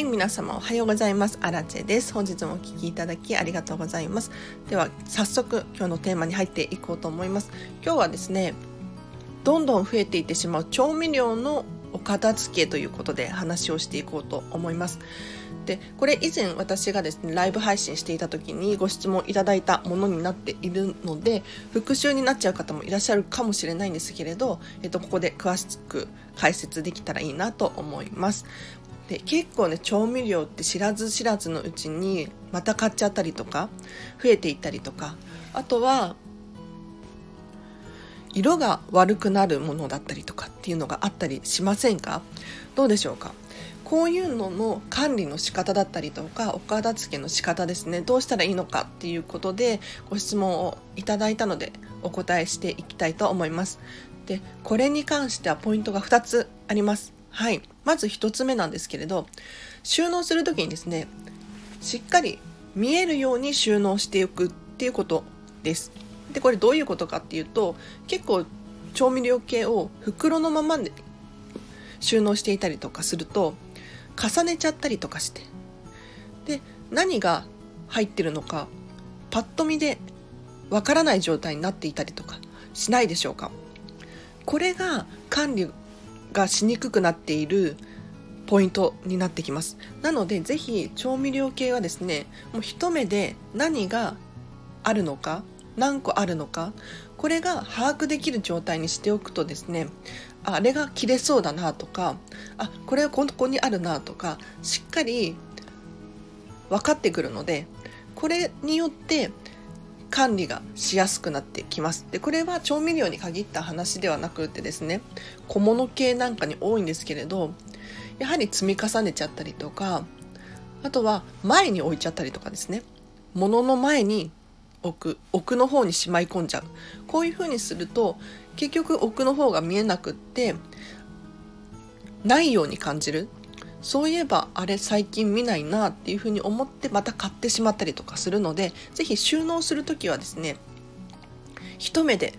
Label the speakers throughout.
Speaker 1: はい皆様おはようございます。アラチェです。本日もお聞きいただきありがとうございます。では早速今日のテーマに入っていこうと思います。今日はですねどんどん増えていってしまう調味料のお片付けということで話をしていこうと思います。でこれ以前私がですねライブ配信していた時にご質問いただいたものになっているので復習になっちゃう方もいらっしゃるかもしれないんですけれど、えっと、ここで詳しく解説できたらいいなと思います。で結構ね調味料って知らず知らずのうちにまた買っちゃったりとか増えていったりとか。あとは色が悪くなるものだったりとかっていうのがあったりしませんか？どうでしょうか？こういうのの管理の仕方だったりとかお片付けの仕方ですね。どうしたらいいのかっていうことでご質問をいただいたのでお答えしていきたいと思います。でこれに関してはポイントが2つあります。はい。まず1つ目なんですけれど、収納する時にですね、しっかり見えるように収納しておくっていうことです。で、これどういうことかっていうと、結構調味料系を袋のままで収納していたりとかすると、重ねちゃったりとかして、で、何が入ってるのか、パッと見でわからない状態になっていたりとかしないでしょうか。これが管理がしにくくなっているポイントになってきます。なのでぜひ調味料系はですねもう一目で何があるのか何個あるのかこれが把握できる状態にしておくとですねあれが切れそうだなとかあこれはここにあるなとかしっかり分かってくるのでこれによって管理がしやすくなってきます。でこれは調味料に限った話ではなくてですね小物系なんかに多いんですけれどやはり積み重ねちゃったりとかあとは前に置いちゃったりとかですね物の前に置く奥の方にしまい込んじゃう。こういうふうにすると結局奥の方が見えなくってないように感じる。そういえばあれ最近見ないなっていうふうに思ってまた買ってしまったりとかするので是非収納する時はですね一目で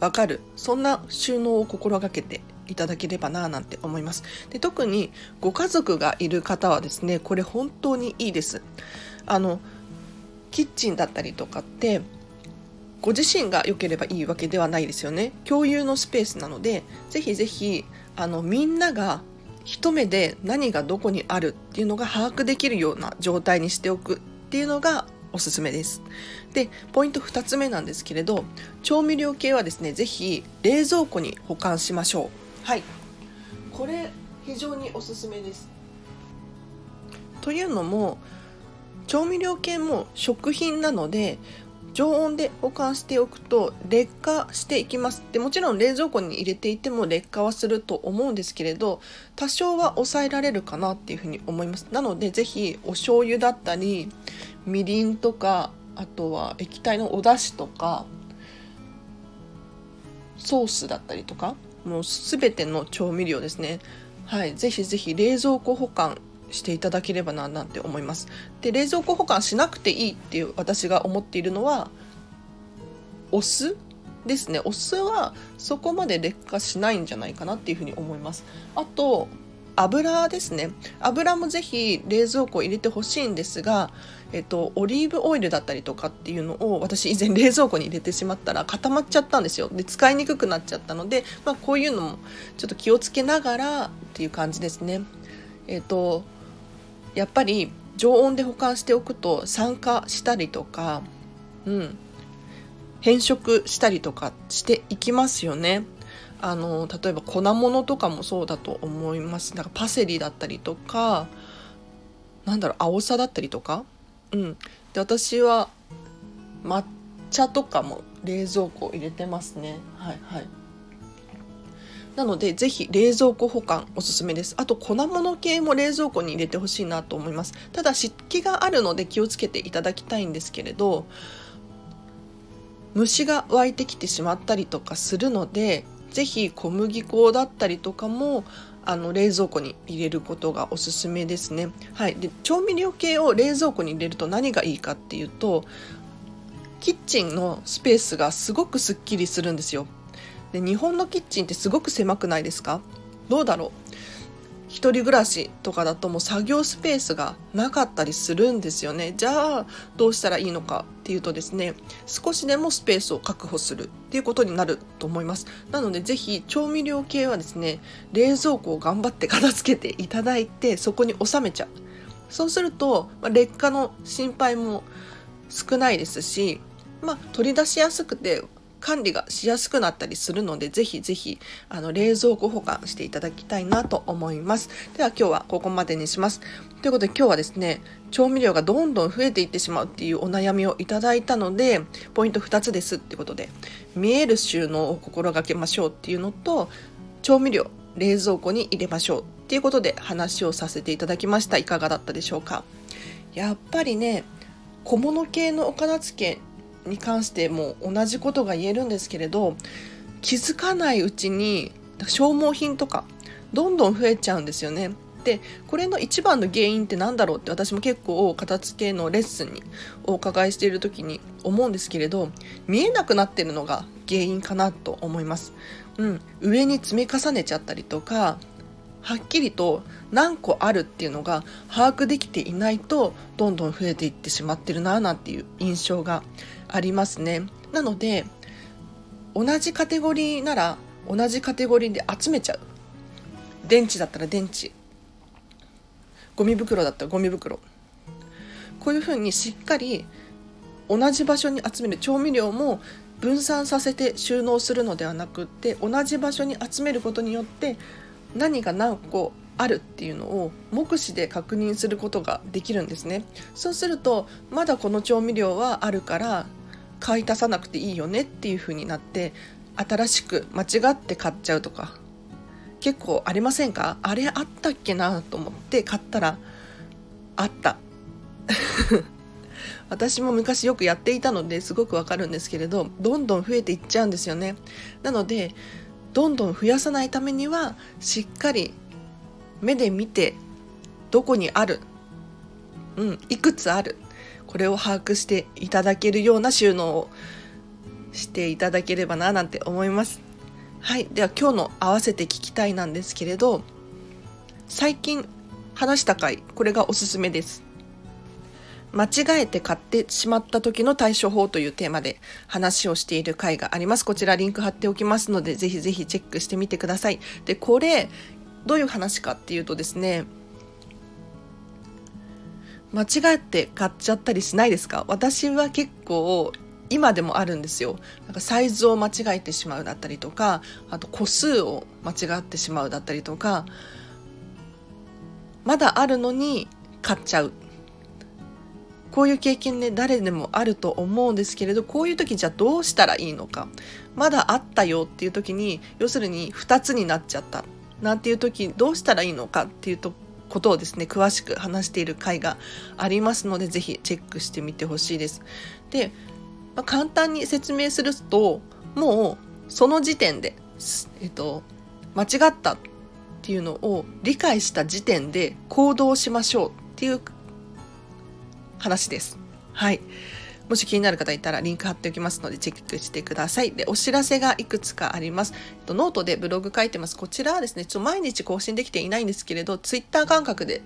Speaker 1: わかるそんな収納を心がけていただければななんて思います。で特にご家族がいる方はですねこれ本当にいいです。あのキッチンだったりとかってご自身が良ければいいわけではないですよね。共有のスペースなのでぜひぜひあのみんなが一目で何がどこにあるっていうのが把握できるような状態にしておくっていうのがおすすめです。で、ポイント2つ目なんですけれど、調味料系はですね、ぜひ冷蔵庫に保管しましょう。はい。これ、非常におすすめです。というのも、調味料系も食品なので常温で保管しておくと劣化していきます。でもちろん冷蔵庫に入れていても劣化はすると思うんですけれど多少は抑えられるかなっていうふうに思います。なのでぜひお醤油だったりみりんとかあとは液体のお出汁とかソースだったりとかもう全ての調味料ですね。はいぜひぜひ冷蔵庫保管していただければななんて思います。で冷蔵庫保管しなくていいっていう私が思っているのはお酢ですね。お酢はそこまで劣化しないんじゃないかなっていうふうに思います。あと油ですね。油もぜひ冷蔵庫入れてほしいんですが、えっと、オリーブオイルだったりとかっていうのを私以前冷蔵庫に入れてしまったら固まっちゃったんですよ。で使いにくくなっちゃったので、まあ、こういうのもちょっと気をつけながらっていう感じですね。えっとやっぱり常温で保管しておくと酸化したりとか、うん、変色したりとかしていきますよね。あの例えば粉物とかもそうだと思います。なんかパセリだったりとかなんだろう青さだったりとか、うん、で私は抹茶とかも冷蔵庫入れてますね。はいはい。なので、ぜひ冷蔵庫保管おすすめです。あと、粉物系も冷蔵庫に入れてほしいなと思います。ただ、湿気があるので気をつけていただきたいんですけれど、虫が湧いてきてしまったりとかするので、ぜひ小麦粉だったりとかもあの冷蔵庫に入れることがおすすめですね。はい、で調味料系を冷蔵庫に入れると何がいいかっていうとキッチンのスペースがすごくすっきりするんですよ。で日本のキッチンってすごく狭くないですか？どうだろう？一人暮らしとかだともう作業スペースがなかったりするんですよね。じゃあどうしたらいいのかっていうとですね少しでもスペースを確保するっていうことになると思います。なのでぜひ調味料系はですね冷蔵庫を頑張って片付けていただいてそこに収めちゃう。そうすると、ま、劣化の心配も少ないですし、まあ、取り出しやすくて管理がしやすくなったりするのでぜひぜひあの冷蔵庫保管していただきたいなと思います。では今日はここまでにします。ということで今日はですね調味料がどんどん増えていってしまうっていうお悩みをいただいたのでポイント2つですってことで見える収納を心がけましょうっていうのと調味料冷蔵庫に入れましょうっていうことで話をさせていただきました。いかがだったでしょうか？やっぱりね小物系のお片付けに関しても同じことが言えるんですけれど気づかないうちに消耗品とかどんどん増えちゃうんですよね。でこれの一番の原因って何だろうって私も結構片付けのレッスンにお伺いしている時に思うんですけれど見えなくなってるのが原因かなと思います。うん、上に積み重ねちゃったりとかはっきりと何個あるっていうのが把握できていないとどんどん増えていってしまってるななんていう印象がありますね。なので同じカテゴリーなら同じカテゴリーで集めちゃう。電池だったら電池。ゴミ袋だったらゴミ袋。こういうふうにしっかり同じ場所に集める。調味料も分散させて収納するのではなくって同じ場所に集めることによって何が何個あるっていうのを目視で確認することができるんですね。そうするとまだこの調味料はあるから買い足さなくていいよねっていう風になって新しく間違って買っちゃうとか結構ありませんか？あれあったっけなと思って買ったらあった。私も昔よくやっていたのですごくわかるんですけれどどんどん増えていっちゃうんですよね。なのでどんどん増やさないためにはしっかり目で見てどこにあるうんいくつあるこれを把握していただけるような収納をしていただければななんて思います。はいでは今日の合わせて聞きたいなんですけれど最近話した回これがおすすめです。間違えて買ってしまった時の対処法というテーマで話をしている回があります。こちらリンク貼っておきますので、ぜひぜひチェックしてみてください。で、これ、どういう話かっていうとですね、間違って買っちゃったりしないですか？私は結構今でもあるんですよなんかサイズを間違えてしまうだったりとかあと個数を間違ってしまうだったりとかまだあるのに買っちゃうこういう経験ね誰でもあると思うんですけれどこういう時じゃあどうしたらいいのかまだあったよっていう時に要するに2つになっちゃったなんていう時どうしたらいいのかっていうとことをですね詳しく話している回がありますので是非チェックしてみてほしいです。で、まあ、簡単に説明するともうその時点で、えっと、間違ったっていうのを理解した時点で行動しましょうっていう話です。はい。もし気になる方いたらリンク貼っておきますのでチェックしてください。で、お知らせがいくつかあります。ノートでブログ書いてます。こちらはですね、ちょ毎日更新できていないんですけれど、ツイッター感覚で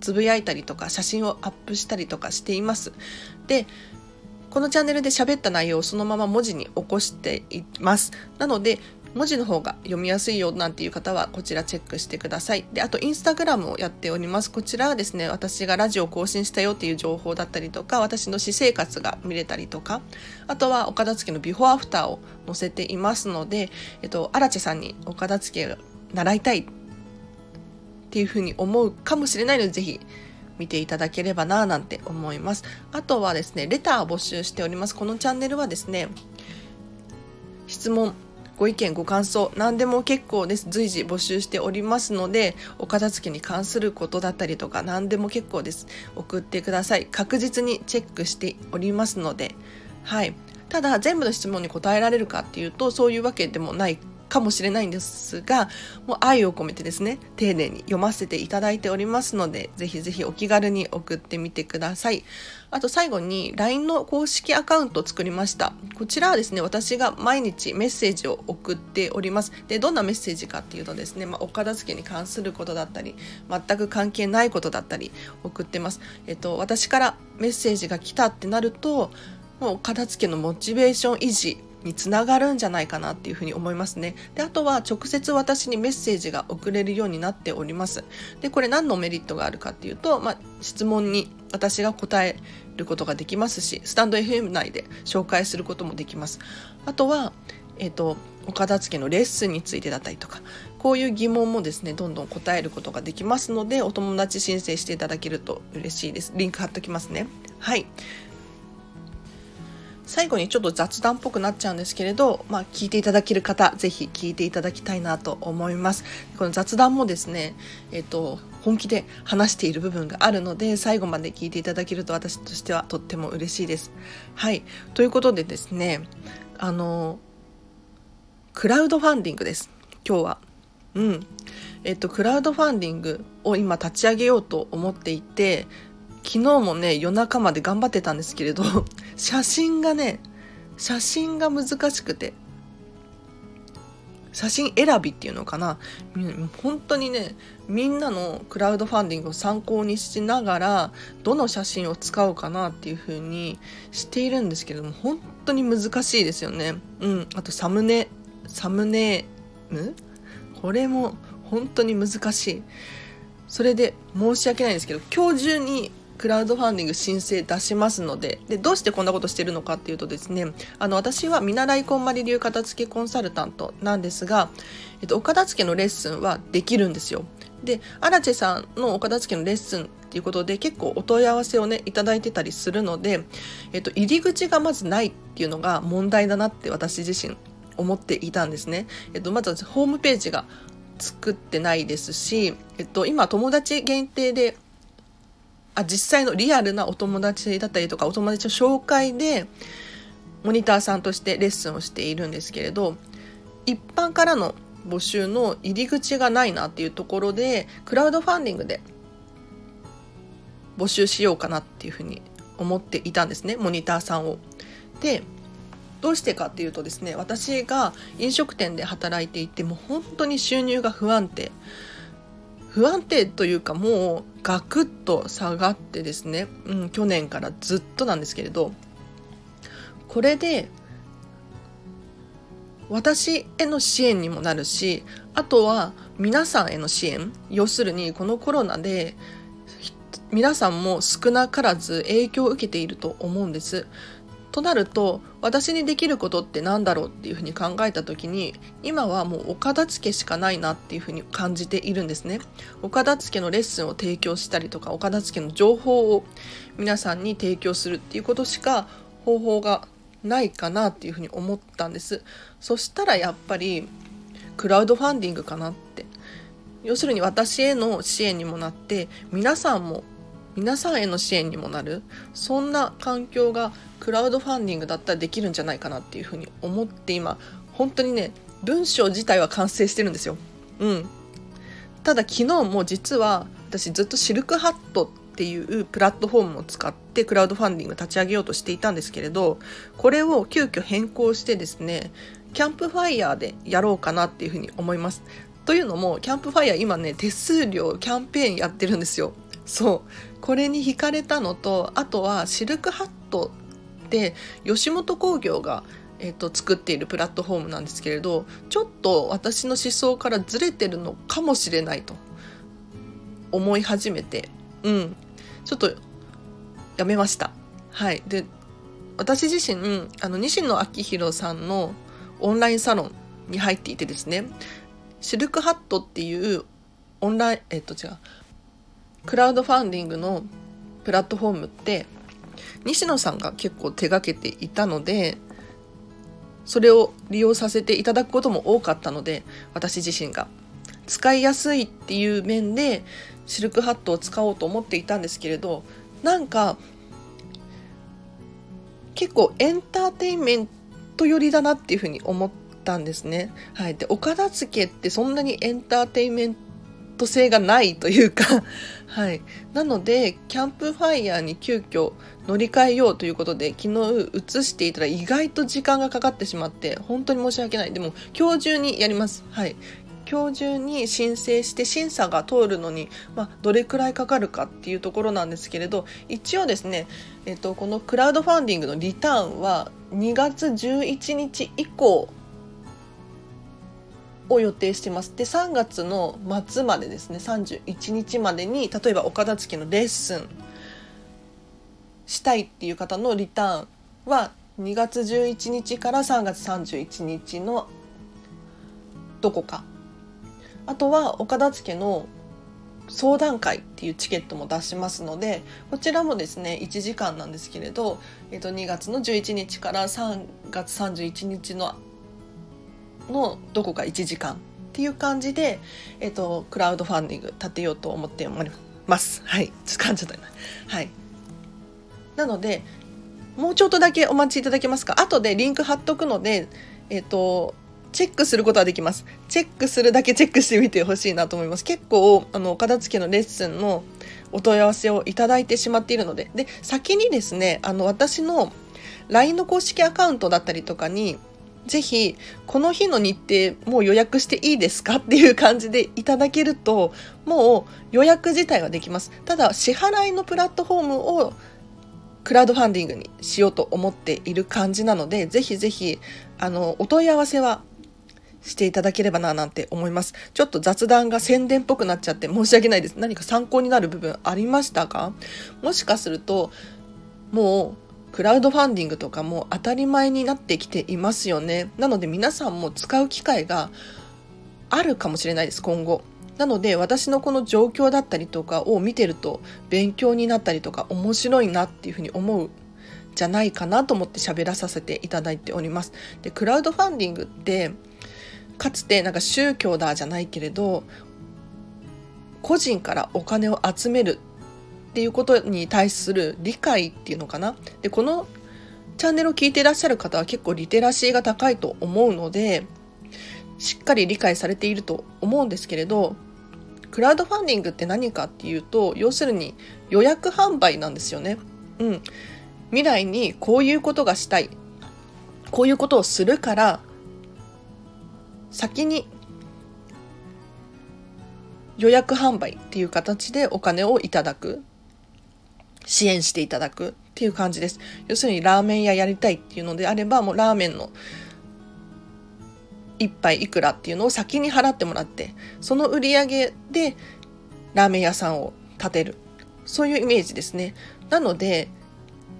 Speaker 1: つぶやいたりとか写真をアップしたりとかしています。で、このチャンネルで喋った内容をそのまま文字に起こしています。なので、文字の方が読みやすいよなんていう方はこちらチェックしてください。で、あとインスタグラムをやっております。こちらはですね、私がラジオを更新したよっていう情報だったりとか、私の私生活が見れたりとか、あとは岡田付のビフォーアフターを載せていますので、えっと、荒地さんに岡田付け習いたいっていうふうに思うかもしれないので、ぜひ見ていただければなぁなんて思います。あとはですね、レターを募集しております。このチャンネルはですね、質問、ご意見ご感想何でも結構です。随時募集しておりますのでお片付けに関することだったりとか何でも結構です。送ってください。確実にチェックしておりますので。はい。ただ全部の質問に答えられるかっていうとそういうわけでもないかもしれないんですがもう愛を込めてですね丁寧に読ませていただいておりますのでぜひぜひお気軽に送ってみてください。あと最後に LINE の公式アカウントを作りました。こちらはですね私が毎日メッセージを送っております。でどんなメッセージかっていうとですね、まあ、お片付けに関することだったり全く関係ないことだったり送ってます。えっと私からメッセージが来たってなるともう片付けのモチベーション維持につながるんじゃないかなっていうふうに思いますね。で、あとは直接私にメッセージが送れるようになっております。で、これ何のメリットがあるかっていうと、まあ、質問に私が答えることができますし、スタンド FM 内で紹介することもできます。あとは、え、ー、と、お片付けのレッスンについてだったりとか、こういう疑問もですね、どんどん答えることができますので、お友達申請していただけると嬉しいです。リンク貼っときますね。はい。最後にちょっと雑談っぽくなっちゃうんですけれど、まあ、聞いていただける方、ぜひ聞いていただきたいなと思います。この雑談もですね、えっ、と、本気で話している部分があるので、最後まで聞いていただけると私としてはとっても嬉しいです。はい。ということでですね、あの、クラウドファンディングです。今日は。うん。えっと、クラウドファンディングを今立ち上げようと思っていて、昨日もね夜中まで頑張ってたんですけれど 写真がね写真が難しくて写真選びっていうのかな。本当にねみんなのクラウドファンディングを参考にしながらどの写真を使おうかなっていう風にしているんですけれども本当に難しいですよね。うん。あとサムネサムネーム？これも本当に難しい。それで申し訳ないんですけど今日中にクラウドファンディング申請出しますのででどうしてこんなことしてるのかっていうとですねあの私は見習いこんまり流片付けコンサルタントなんですが、えっと、お片付けのレッスンはできるんですよ。でアラチェさんのお片付けのレッスンっていうことで結構お問い合わせをねいただいてたりするので、えっと、入り口がまずないっていうのが問題だなって私自身思っていたんですね、えっと、まずはホームページが作ってないですし、えっと、今友達限定であ実際のリアルなお友達だったりとかお友達の紹介でモニターさんとしてレッスンをしているんですけれど一般からの募集の入り口がないなっていうところでクラウドファンディングで募集しようかなっていうふうに思っていたんですねモニターさんを。でどうしてかっていうとですね私が飲食店で働いていてもう本当に収入が不安定不安定というかもうガクッと下がってですね、うん、去年からずっとなんですけれどこれで私への支援にもなるしあとは皆さんへの支援要するにこのコロナで皆さんも少なからず影響を受けていると思うんです。となると私にできることって何だろうっていうふうに考えた時に今はもうお片付けしかないなっていうふうに感じているんですね。お片付けのレッスンを提供したりとかお片付けの情報を皆さんに提供するっていうことしか方法がないかなっていうふうに思ったんです。そしたらやっぱりクラウドファンディングかなって。要するに私への支援にもなって皆さんも皆さんへの支援にもなるそんな環境がクラウドファンディングだったらできるんじゃないかなっていうふうに思って今本当にね文章自体は完成してるんですよ。うん、ただ昨日も実は私ずっとシルクハットっていうプラットフォームを使ってクラウドファンディング立ち上げようとしていたんですけれどこれを急遽変更してですねキャンプファイヤーでやろうかなっていうふうに思います。というのもキャンプファイヤー今ね手数料キャンペーンやってるんですよ。そう。これに惹かれたのとあとはシルクハットって吉本興業がえーと、作っているプラットフォームなんですけれどちょっと私の思想からずれてるのかもしれないと。思い始めて。うん。ちょっとやめました。はい。で私自身あの西野昭弘さんのオンラインサロンに入っていてですねシルクハットっていうオンラインえっ、ー、と違う。クラウドファンディングのプラットフォームって西野さんが結構手がけていたのでそれを利用させていただくことも多かったので私自身が使いやすいっていう面でシルクハットを使おうと思っていたんですけれどなんか結構エンターテインメント寄りだなっていうふうに思ったんですね。はい、でお片付けってそんなにエンターテインメント性がないというか はい、なのでキャンプファイヤーに急遽乗り換えようということで昨日移していたら意外と時間がかかってしまって本当に申し訳ない。でも今日中にやります。はい。今日中に申請して審査が通るのに、まあ、どれくらいかかるかっていうところなんですけれど一応ですね、えっと、このクラウドファンディングのリターンは2月11日以降を予定してます。で3月の末までですね31日までに例えばお片付けのレッスンしたいっていう方のリターンは2月11日から3月31日のどこか。あとはお片付けの相談会っていうチケットも出しますのでこちらもですね1時間なんですけれど、えー、と2月の11日から3月31日ののどこか1時間っていう感じで、えーと、クラウドファンディング立てようと思っております。はい、掴んじゃったな。はい。なのでもうちょっとだけお待ちいただけますか？後でリンク貼っとくので、えっ、とチェックすることはできます。チェックするだけチェックしてみてほしいなと思います。結構、あの、お片付けのレッスンのお問い合わせをいただいてしまっているので、で、先にですね、あの、私の LINE の公式アカウントだったりとかに、ぜひ、この日の日程もう予約していいですかっていう感じでいただけると、もう予約自体はできます。ただ、支払いのプラットフォームをクラウドファンディングにしようと思っている感じなので、ぜひぜひ、あの、お問い合わせはしていただければななんて思います。ちょっと雑談が宣伝っぽくなっちゃって申し訳ないです。何か参考になる部分ありましたか？もしかすると、もうクラウドファンディングとかも当たり前になってきていますよね。なので皆さんも使う機会があるかもしれないです、今後。なので私のこの状況だったりとかを見てると勉強になったりとか面白いなっていうふうに思うじゃないかなと思って喋らさせていただいております。で、クラウドファンディングってかつてなんか宗教だじゃないけれど個人からお金を集めるっていうことに対する理解っていうのかな？でこのチャンネルを聞いていらっしゃる方は結構リテラシーが高いと思うのでしっかり理解されていると思うんですけれどクラウドファンディングって何かっていうと要するに予約販売なんですよね。うん、未来にこういうことがしたい。こういうことをするから先に予約販売っていう形でお金をいただく。支援していただくっていう感じです。要するにラーメン屋やりたいっていうのであればもうラーメンの1杯いくらっていうのを先に払ってもらってその売り上げでラーメン屋さんを建てる。そういうイメージですね。なので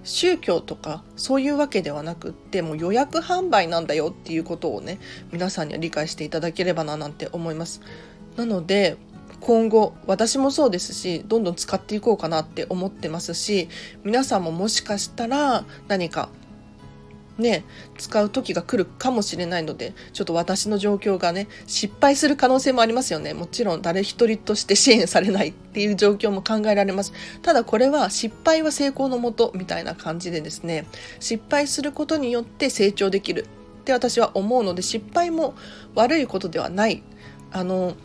Speaker 1: 宗教とかそういうわけではなくってもう予約販売なんだよっていうことをね皆さんには理解していただければななんて思います。なので今後私もそうですしどんどん使っていこうかなって思ってますし皆さんももしかしたら何かね、使う時が来るかもしれないので、ちょっと私の状況がね、失敗する可能性もありますよね。もちろん誰一人として支援されないっていう状況も考えられます。ただこれは失敗は成功のもとみたいな感じでですね、失敗することによって成長できるって私は思うので、失敗も悪いことではない。あの、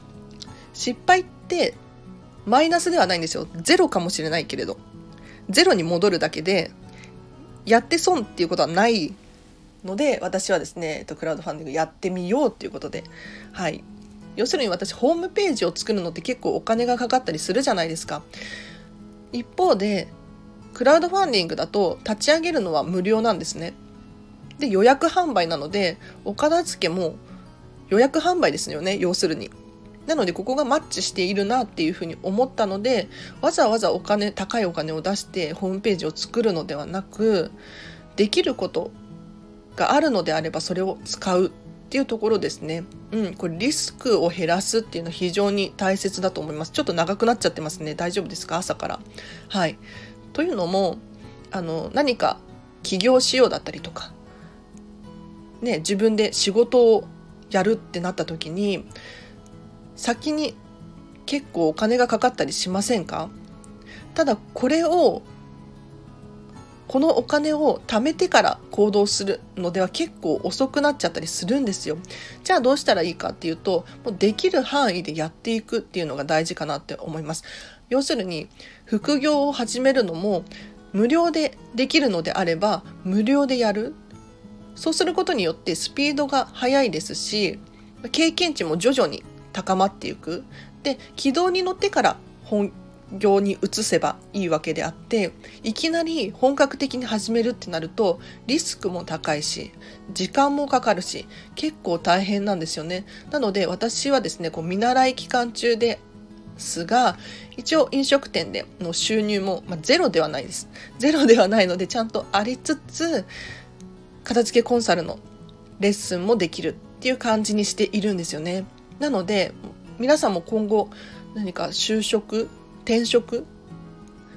Speaker 1: 失敗ってマイナスではないんですよ。ゼロかもしれないけれど。ゼロに戻るだけで、やって損っていうことはないので私はですね、えっと、クラウドファンディングやってみようっていうことで、はい、要するに私ホームページを作るのって結構お金がかかったりするじゃないですか。一方でクラウドファンディングだと立ち上げるのは無料なんですね。で予約販売なのでお片付けも予約販売ですよね要するに。なのでここがマッチしているなっていうふうに思ったのでわざわざお金高いお金を出してホームページを作るのではなくできることがあるのであればそれを使うっていうところですね。うん、これリスクを減らすっていうのは非常に大切だと思います。ちょっと長くなっちゃってますね。大丈夫ですか？朝から。はい。というのも、あの、何か起業しようだったりとか、ね、自分で仕事をやるってなった時に、先に結構お金がかかったりしませんか？ただこれをこのお金を貯めてから行動するのでは結構遅くなっちゃったりするんですよ。じゃあどうしたらいいかっていうと、もうできる範囲でやっていくっていうのが大事かなって思います。要するに、副業を始めるのも無料でできるのであれば無料でやる。そうすることによってスピードが速いですし、経験値も徐々に高まっていく。で、軌道に乗ってから本業に移せばいいわけであっていきなり本格的に始めるってなるとリスクも高いし時間もかかるし結構大変なんですよね。なので私はですねこう見習い期間中ですが一応飲食店での収入も、まあ、ゼロではないです。ゼロではないのでちゃんとありつつ片付けコンサルのレッスンもできるっていう感じにしているんですよね。なので皆さんも今後何か就職転職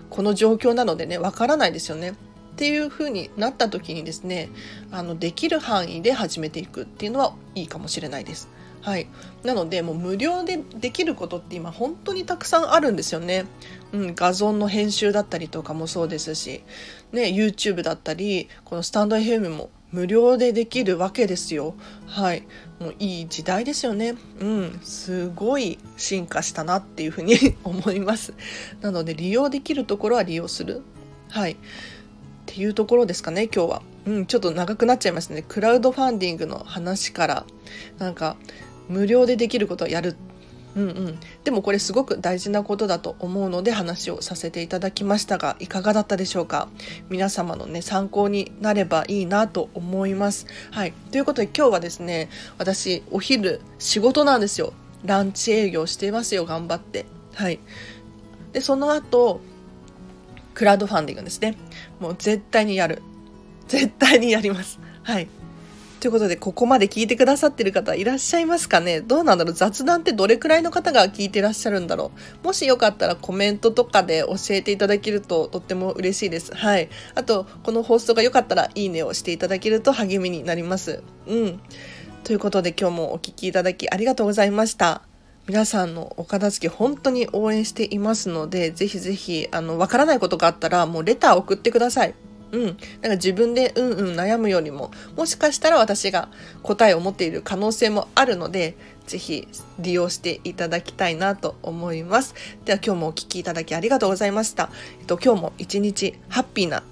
Speaker 1: この状況なのでねわからないですよねっていう風になった時にですねあのできる範囲で始めていくっていうのはいいかもしれないです。はい、なのでもう無料でできることって今本当にたくさんあるんですよね。うん、画像の編集だったりとかもそうですし、ね、YouTube だったりこのスタンド FM も無料でできるわけですよ。はい。もういい時代ですよね。うん。すごい進化したなっていうふうに 思います。なので利用できるところは利用する。はい。っていうところですかね、今日は。うん、ちょっと長くなっちゃいましたね。クラウドファンディングの話から、なんか、無料でできることをやるうんうん、でもこれすごく大事なことだと思うので話をさせていただきましたがいかがだったでしょうか？皆様のね参考になればいいなと思います。はい、ということで今日はですね私お昼仕事なんですよ。ランチ営業していますよ頑張って。はい、でその後クラウドファンディングですね。もう絶対にやる。絶対にやります。はい。ということで、ここまで聞いてくださってる方いらっしゃいますかね？どうなんだろう？雑談ってどれくらいの方が聞いてらっしゃるんだろう？もしよかったらコメントとかで教えていただけるととっても嬉しいです。はい。あと、この放送が良かったらいいねをしていただけると励みになります。うん。ということで今日もお聴きいただきありがとうございました。皆さんのお片付け本当に応援していますので、ぜひぜひ、あの、わからないことがあったらもうレター送ってください。うん。なんか自分でうんうん悩むよりも、もしかしたら私が答えを持っている可能性もあるので、ぜひ利用していただきたいなと思います。では今日もお聴きいただきありがとうございました。えっと、今日も一日ハッピーな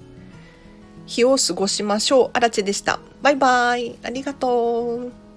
Speaker 1: 日を過ごしましょう。あらでした。バイバイ。ありがとう。